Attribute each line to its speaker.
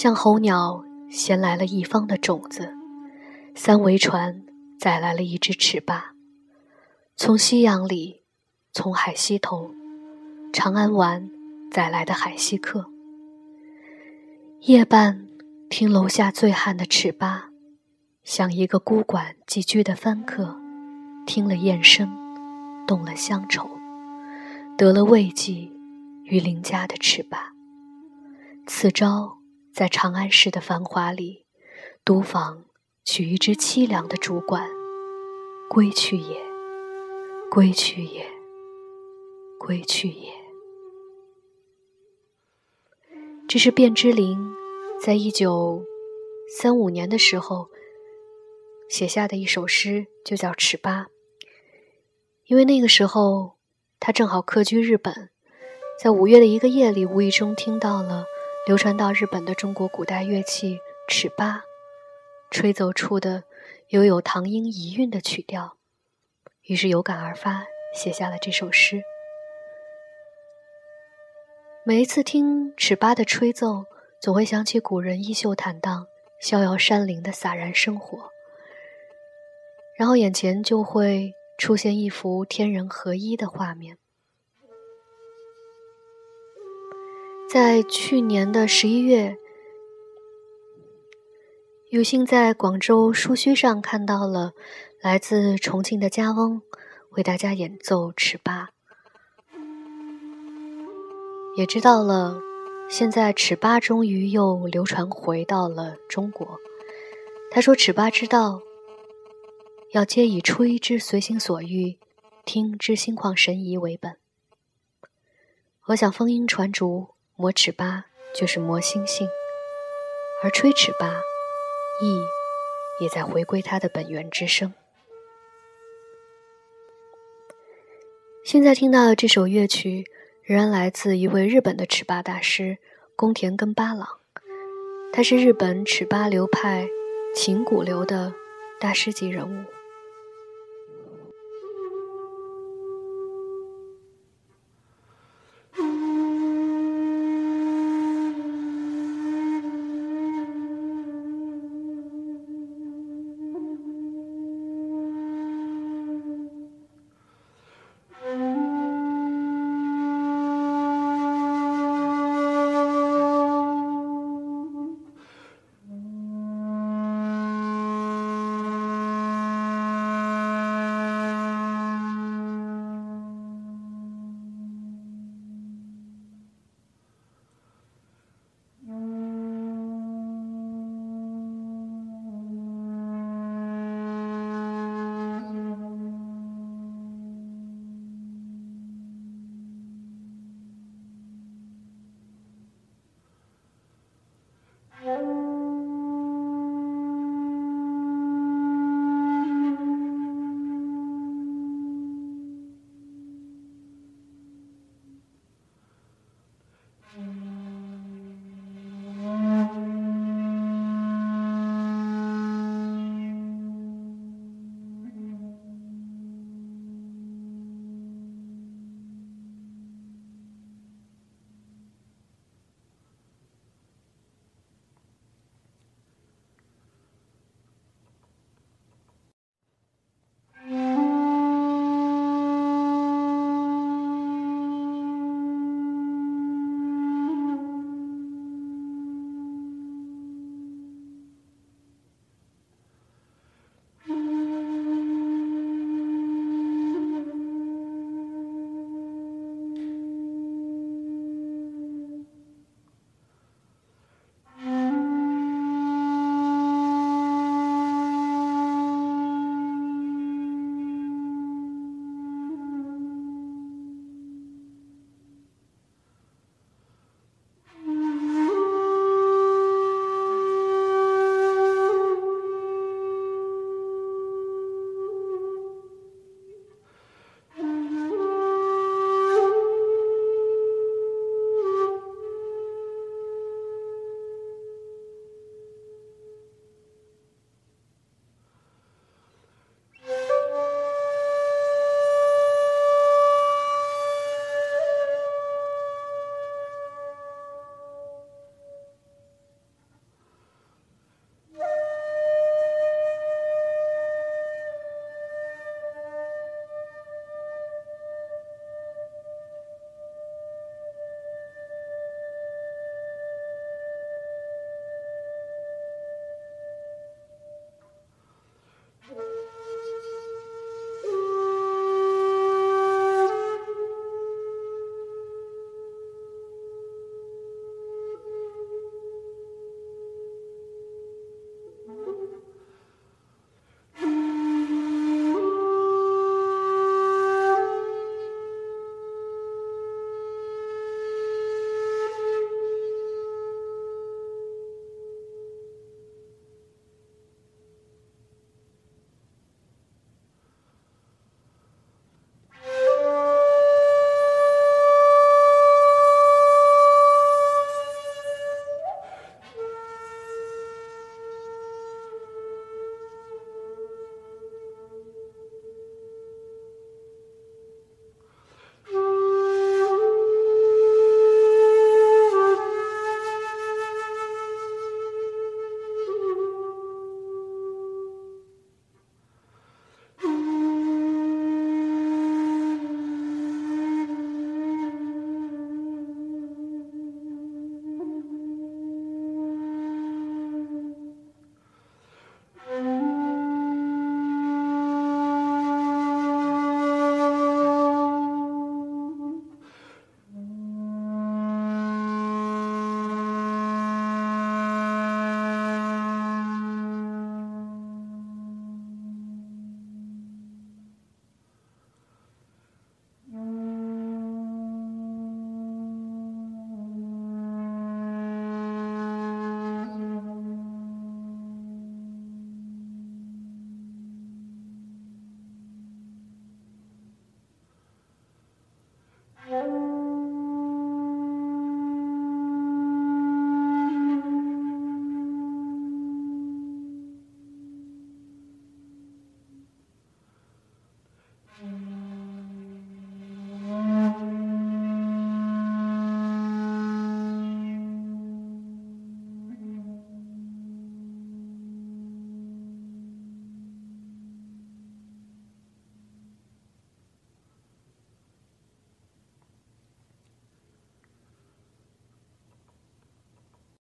Speaker 1: 像候鸟衔来了一方的种子，三桅船载来了一只尺八。从夕阳里，从海西头，长安湾载来的海西客。夜半听楼下醉汉的尺八，像一个孤馆寄居的番客，听了雁声，动了乡愁，得了慰藉于邻家的尺八。此朝在长安市的繁华里，独访取一支凄凉的竹管，归去也。归去也，归去也。这是卞之琳在一九三五年的时候写下的一首诗，就叫《尺八》。因为那个时候他正好客居日本，在五月的一个夜里，无意中听到了流传到日本的中国古代乐器尺八吹奏出的犹有唐音遗韵的曲调。于是有感而发，写下了这首诗。每一次听尺八的吹奏，总会想起古人衣袖坦荡、逍遥山林的洒然生活，然后眼前就会出现一幅天人合一的画面。在去年的十一月，有幸在广州书墟上看到了。来自重庆的家翁为大家演奏尺八，也知道了现在尺八终于又流传回到了中国。他说：“尺八之道，要皆以吹之随心所欲，听之心旷神怡为本。我想风音传竹，磨尺八就是磨心性，而吹尺八，意也在回归它的本源之声。”现在听到的这首乐曲，仍然来自一位日本的尺八大师宫田根八郎。他是日本尺八流派琴鼓流的大师级人物。